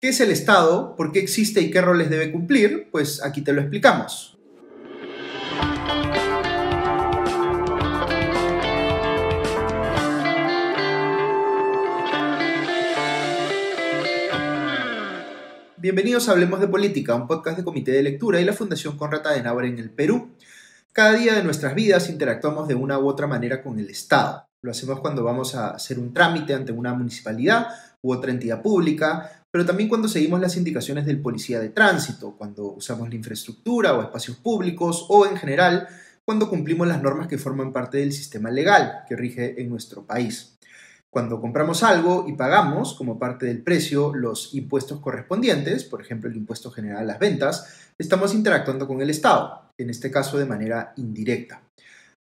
¿Qué es el Estado? ¿Por qué existe y qué roles debe cumplir? Pues aquí te lo explicamos. Bienvenidos a Hablemos de Política, un podcast de Comité de Lectura y la Fundación Conrad Adenauer en el Perú. Cada día de nuestras vidas interactuamos de una u otra manera con el Estado. Lo hacemos cuando vamos a hacer un trámite ante una municipalidad u otra entidad pública, pero también cuando seguimos las indicaciones del policía de tránsito, cuando usamos la infraestructura o espacios públicos o en general cuando cumplimos las normas que forman parte del sistema legal que rige en nuestro país. Cuando compramos algo y pagamos como parte del precio los impuestos correspondientes, por ejemplo el impuesto general a las ventas, estamos interactuando con el Estado, en este caso de manera indirecta.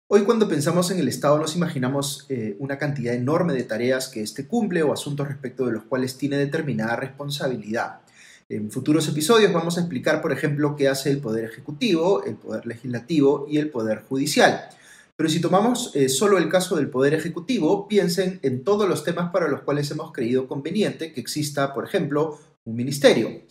Hoy cuando pensamos en el Estado nos imaginamos eh, una cantidad enorme de tareas que éste cumple o asuntos respecto de los cuales tiene determinada responsabilidad. En futuros episodios vamos a explicar, por ejemplo, qué hace el Poder Ejecutivo, el Poder Legislativo y el Poder Judicial. Pero si tomamos eh, solo el caso del Poder Ejecutivo, piensen en todos los temas para los cuales hemos creído conveniente que exista, por ejemplo, un ministerio.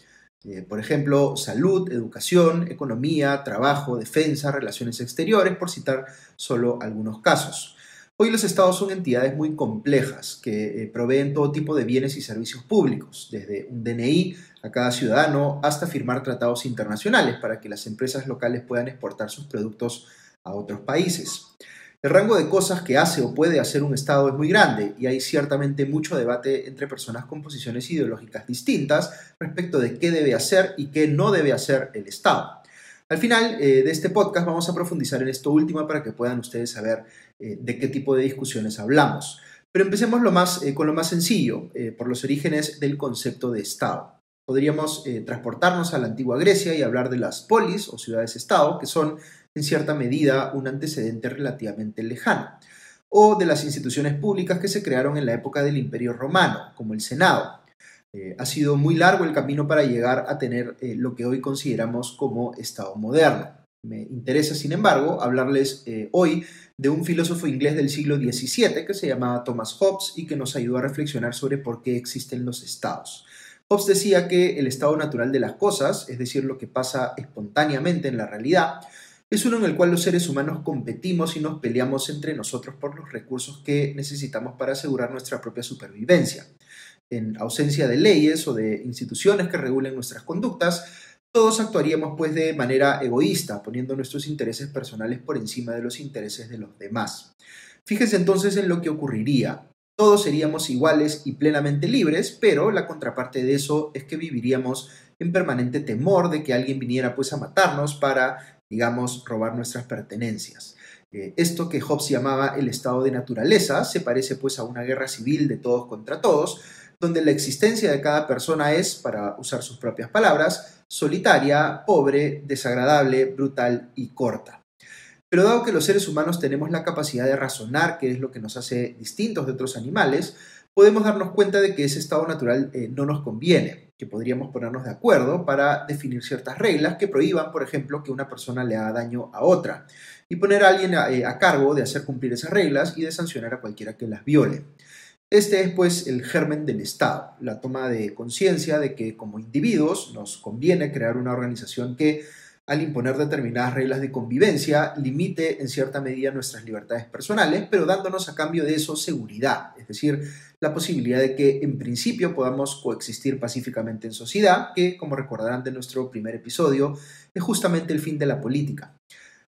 Eh, por ejemplo, salud, educación, economía, trabajo, defensa, relaciones exteriores, por citar solo algunos casos. Hoy los estados son entidades muy complejas que eh, proveen todo tipo de bienes y servicios públicos, desde un DNI a cada ciudadano hasta firmar tratados internacionales para que las empresas locales puedan exportar sus productos a otros países. El rango de cosas que hace o puede hacer un Estado es muy grande y hay ciertamente mucho debate entre personas con posiciones ideológicas distintas respecto de qué debe hacer y qué no debe hacer el Estado. Al final eh, de este podcast vamos a profundizar en esto último para que puedan ustedes saber eh, de qué tipo de discusiones hablamos. Pero empecemos eh, con lo más sencillo, por los orígenes del concepto de Estado. Podríamos transportarnos a la antigua Grecia y hablar de las polis o ciudades-estado, que son en cierta medida un antecedente relativamente lejano, o de las instituciones públicas que se crearon en la época del Imperio Romano, como el Senado. Eh, ha sido muy largo el camino para llegar a tener eh, lo que hoy consideramos como Estado moderno. Me interesa, sin embargo, hablarles eh, hoy de un filósofo inglés del siglo XVII que se llamaba Thomas Hobbes y que nos ayudó a reflexionar sobre por qué existen los estados. Hobbes decía que el estado natural de las cosas, es decir, lo que pasa espontáneamente en la realidad, es uno en el cual los seres humanos competimos y nos peleamos entre nosotros por los recursos que necesitamos para asegurar nuestra propia supervivencia. En ausencia de leyes o de instituciones que regulen nuestras conductas, todos actuaríamos pues de manera egoísta, poniendo nuestros intereses personales por encima de los intereses de los demás. Fíjense entonces en lo que ocurriría. Todos seríamos iguales y plenamente libres, pero la contraparte de eso es que viviríamos en permanente temor de que alguien viniera pues a matarnos para digamos, robar nuestras pertenencias. Eh, esto que Hobbes llamaba el estado de naturaleza se parece pues a una guerra civil de todos contra todos, donde la existencia de cada persona es, para usar sus propias palabras, solitaria, pobre, desagradable, brutal y corta. Pero dado que los seres humanos tenemos la capacidad de razonar, que es lo que nos hace distintos de otros animales, podemos darnos cuenta de que ese estado natural eh, no nos conviene, que podríamos ponernos de acuerdo para definir ciertas reglas que prohíban, por ejemplo, que una persona le haga daño a otra, y poner a alguien a, eh, a cargo de hacer cumplir esas reglas y de sancionar a cualquiera que las viole. Este es pues el germen del Estado, la toma de conciencia de que como individuos nos conviene crear una organización que al imponer determinadas reglas de convivencia, limite en cierta medida nuestras libertades personales, pero dándonos a cambio de eso seguridad, es decir, la posibilidad de que en principio podamos coexistir pacíficamente en sociedad, que, como recordarán de nuestro primer episodio, es justamente el fin de la política.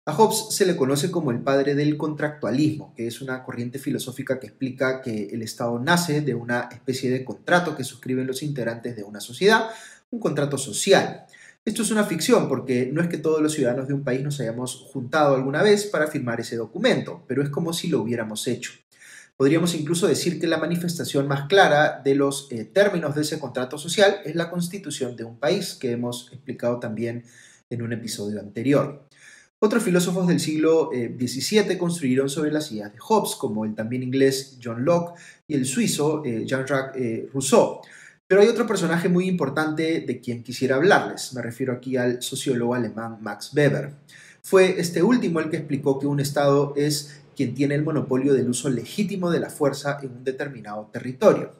A Hobbes se le conoce como el padre del contractualismo, que es una corriente filosófica que explica que el Estado nace de una especie de contrato que suscriben los integrantes de una sociedad, un contrato social. Esto es una ficción porque no es que todos los ciudadanos de un país nos hayamos juntado alguna vez para firmar ese documento, pero es como si lo hubiéramos hecho. Podríamos incluso decir que la manifestación más clara de los eh, términos de ese contrato social es la constitución de un país, que hemos explicado también en un episodio anterior. Otros filósofos del siglo XVII eh, construyeron sobre las ideas de Hobbes, como el también inglés John Locke y el suizo eh, Jean-Jacques Rousseau. Pero hay otro personaje muy importante de quien quisiera hablarles. Me refiero aquí al sociólogo alemán Max Weber. Fue este último el que explicó que un Estado es quien tiene el monopolio del uso legítimo de la fuerza en un determinado territorio.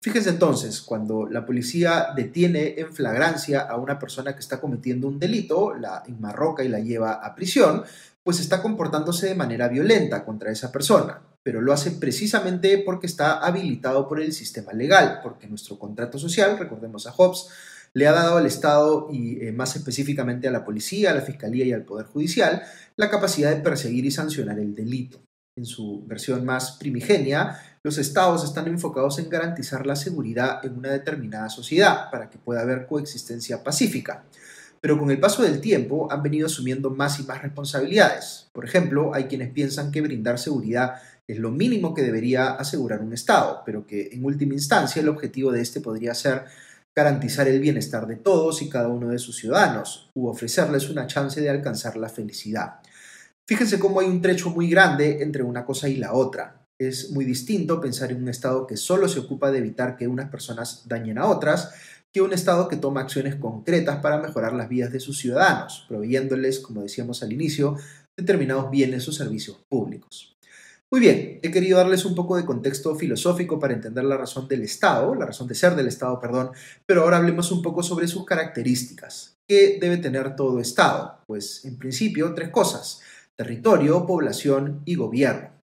Fíjense entonces, cuando la policía detiene en flagrancia a una persona que está cometiendo un delito, la enmarroca y la lleva a prisión, pues está comportándose de manera violenta contra esa persona, pero lo hace precisamente porque está habilitado por el sistema legal, porque nuestro contrato social, recordemos a Hobbes, le ha dado al Estado y eh, más específicamente a la policía, a la fiscalía y al Poder Judicial la capacidad de perseguir y sancionar el delito. En su versión más primigenia, los estados están enfocados en garantizar la seguridad en una determinada sociedad para que pueda haber coexistencia pacífica. Pero con el paso del tiempo han venido asumiendo más y más responsabilidades. Por ejemplo, hay quienes piensan que brindar seguridad es lo mínimo que debería asegurar un Estado, pero que en última instancia el objetivo de este podría ser garantizar el bienestar de todos y cada uno de sus ciudadanos, u ofrecerles una chance de alcanzar la felicidad. Fíjense cómo hay un trecho muy grande entre una cosa y la otra. Es muy distinto pensar en un Estado que solo se ocupa de evitar que unas personas dañen a otras, que un Estado que toma acciones concretas para mejorar las vidas de sus ciudadanos, proveyéndoles, como decíamos al inicio, determinados bienes o servicios públicos. Muy bien, he querido darles un poco de contexto filosófico para entender la razón del Estado, la razón de ser del Estado, perdón, pero ahora hablemos un poco sobre sus características. ¿Qué debe tener todo Estado? Pues en principio tres cosas territorio, población y gobierno.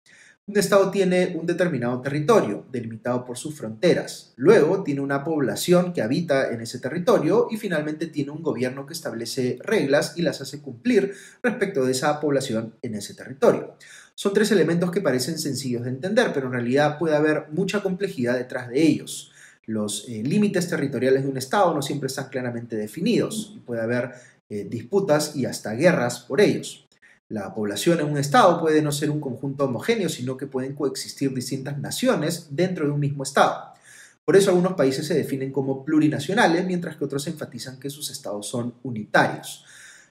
Un Estado tiene un determinado territorio, delimitado por sus fronteras. Luego tiene una población que habita en ese territorio y finalmente tiene un gobierno que establece reglas y las hace cumplir respecto de esa población en ese territorio. Son tres elementos que parecen sencillos de entender, pero en realidad puede haber mucha complejidad detrás de ellos. Los eh, límites territoriales de un Estado no siempre están claramente definidos y puede haber eh, disputas y hasta guerras por ellos. La población en un estado puede no ser un conjunto homogéneo, sino que pueden coexistir distintas naciones dentro de un mismo estado. Por eso algunos países se definen como plurinacionales, mientras que otros enfatizan que sus estados son unitarios.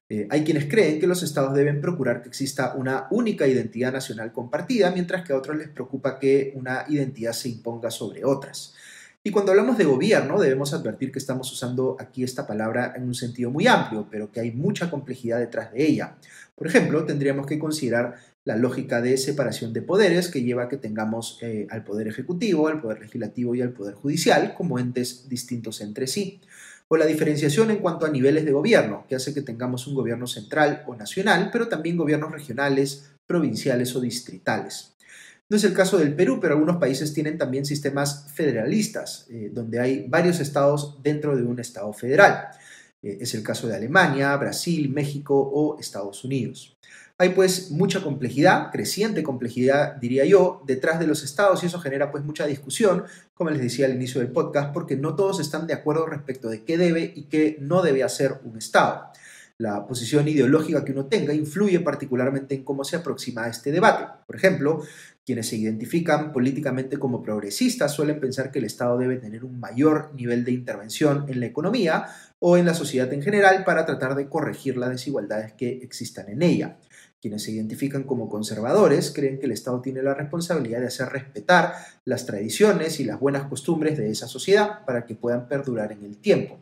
Eh, hay quienes creen que los estados deben procurar que exista una única identidad nacional compartida, mientras que a otros les preocupa que una identidad se imponga sobre otras. Y cuando hablamos de gobierno, debemos advertir que estamos usando aquí esta palabra en un sentido muy amplio, pero que hay mucha complejidad detrás de ella. Por ejemplo, tendríamos que considerar la lógica de separación de poderes que lleva a que tengamos eh, al Poder Ejecutivo, al Poder Legislativo y al Poder Judicial como entes distintos entre sí. O la diferenciación en cuanto a niveles de gobierno, que hace que tengamos un gobierno central o nacional, pero también gobiernos regionales, provinciales o distritales. No es el caso del Perú, pero algunos países tienen también sistemas federalistas, eh, donde hay varios estados dentro de un estado federal. Eh, es el caso de Alemania, Brasil, México o Estados Unidos. Hay pues mucha complejidad, creciente complejidad diría yo, detrás de los estados y eso genera pues mucha discusión, como les decía al inicio del podcast, porque no todos están de acuerdo respecto de qué debe y qué no debe hacer un estado. La posición ideológica que uno tenga influye particularmente en cómo se aproxima a este debate. Por ejemplo, quienes se identifican políticamente como progresistas suelen pensar que el Estado debe tener un mayor nivel de intervención en la economía o en la sociedad en general para tratar de corregir las desigualdades que existan en ella. Quienes se identifican como conservadores creen que el Estado tiene la responsabilidad de hacer respetar las tradiciones y las buenas costumbres de esa sociedad para que puedan perdurar en el tiempo.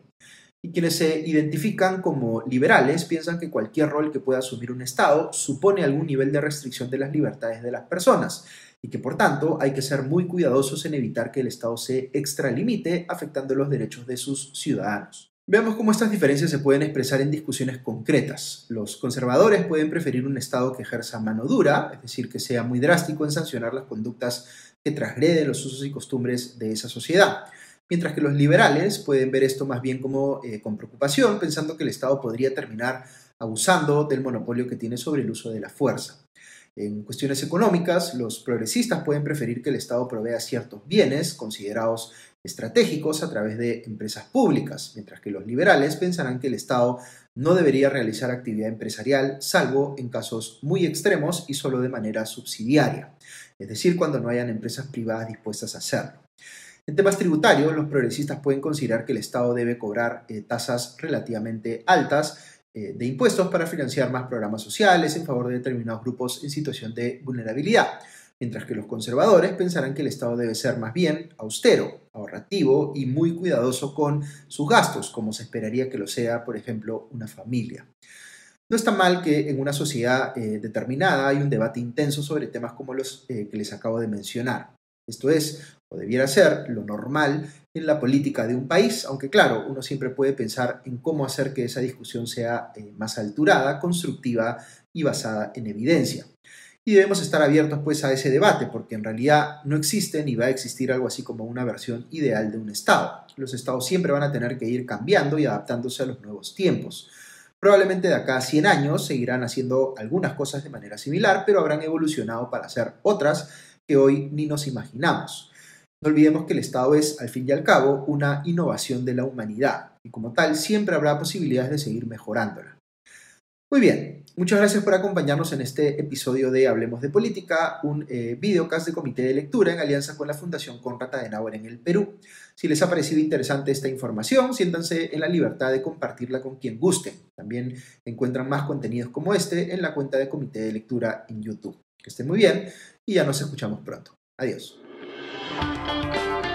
Y quienes se identifican como liberales piensan que cualquier rol que pueda asumir un Estado supone algún nivel de restricción de las libertades de las personas y que por tanto hay que ser muy cuidadosos en evitar que el Estado se extralimite afectando los derechos de sus ciudadanos. Veamos cómo estas diferencias se pueden expresar en discusiones concretas. Los conservadores pueden preferir un Estado que ejerza mano dura, es decir, que sea muy drástico en sancionar las conductas que transgreden los usos y costumbres de esa sociedad mientras que los liberales pueden ver esto más bien como eh, con preocupación, pensando que el Estado podría terminar abusando del monopolio que tiene sobre el uso de la fuerza. En cuestiones económicas, los progresistas pueden preferir que el Estado provea ciertos bienes considerados estratégicos a través de empresas públicas, mientras que los liberales pensarán que el Estado no debería realizar actividad empresarial, salvo en casos muy extremos y solo de manera subsidiaria, es decir, cuando no hayan empresas privadas dispuestas a hacerlo. En temas tributarios, los progresistas pueden considerar que el Estado debe cobrar eh, tasas relativamente altas eh, de impuestos para financiar más programas sociales en favor de determinados grupos en situación de vulnerabilidad, mientras que los conservadores pensarán que el Estado debe ser más bien austero, ahorrativo y muy cuidadoso con sus gastos, como se esperaría que lo sea, por ejemplo, una familia. No está mal que en una sociedad eh, determinada hay un debate intenso sobre temas como los que les acabo de mencionar. Esto es, o debiera ser, lo normal en la política de un país, aunque claro, uno siempre puede pensar en cómo hacer que esa discusión sea eh, más alturada, constructiva y basada en evidencia. Y debemos estar abiertos pues a ese debate, porque en realidad no existe ni va a existir algo así como una versión ideal de un Estado. Los Estados siempre van a tener que ir cambiando y adaptándose a los nuevos tiempos. Probablemente de acá a 100 años seguirán haciendo algunas cosas de manera similar, pero habrán evolucionado para hacer otras que hoy ni nos imaginamos. No olvidemos que el Estado es, al fin y al cabo, una innovación de la humanidad y como tal siempre habrá posibilidades de seguir mejorándola. Muy bien, muchas gracias por acompañarnos en este episodio de Hablemos de Política, un eh, videocast de comité de lectura en alianza con la Fundación Conrad Adenauer en el Perú. Si les ha parecido interesante esta información, siéntanse en la libertad de compartirla con quien guste. También encuentran más contenidos como este en la cuenta de comité de lectura en YouTube. Que estén muy bien y ya nos escuchamos pronto. Adiós. Thank you.